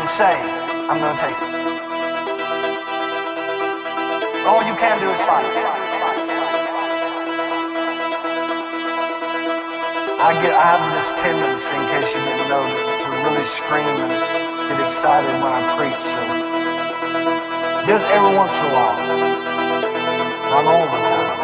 And say, I'm going to take it. All you can do is fight. I get I have this tendency, in case you didn't know, to really scream and get excited when I preach. So just every once in a while, not all the time.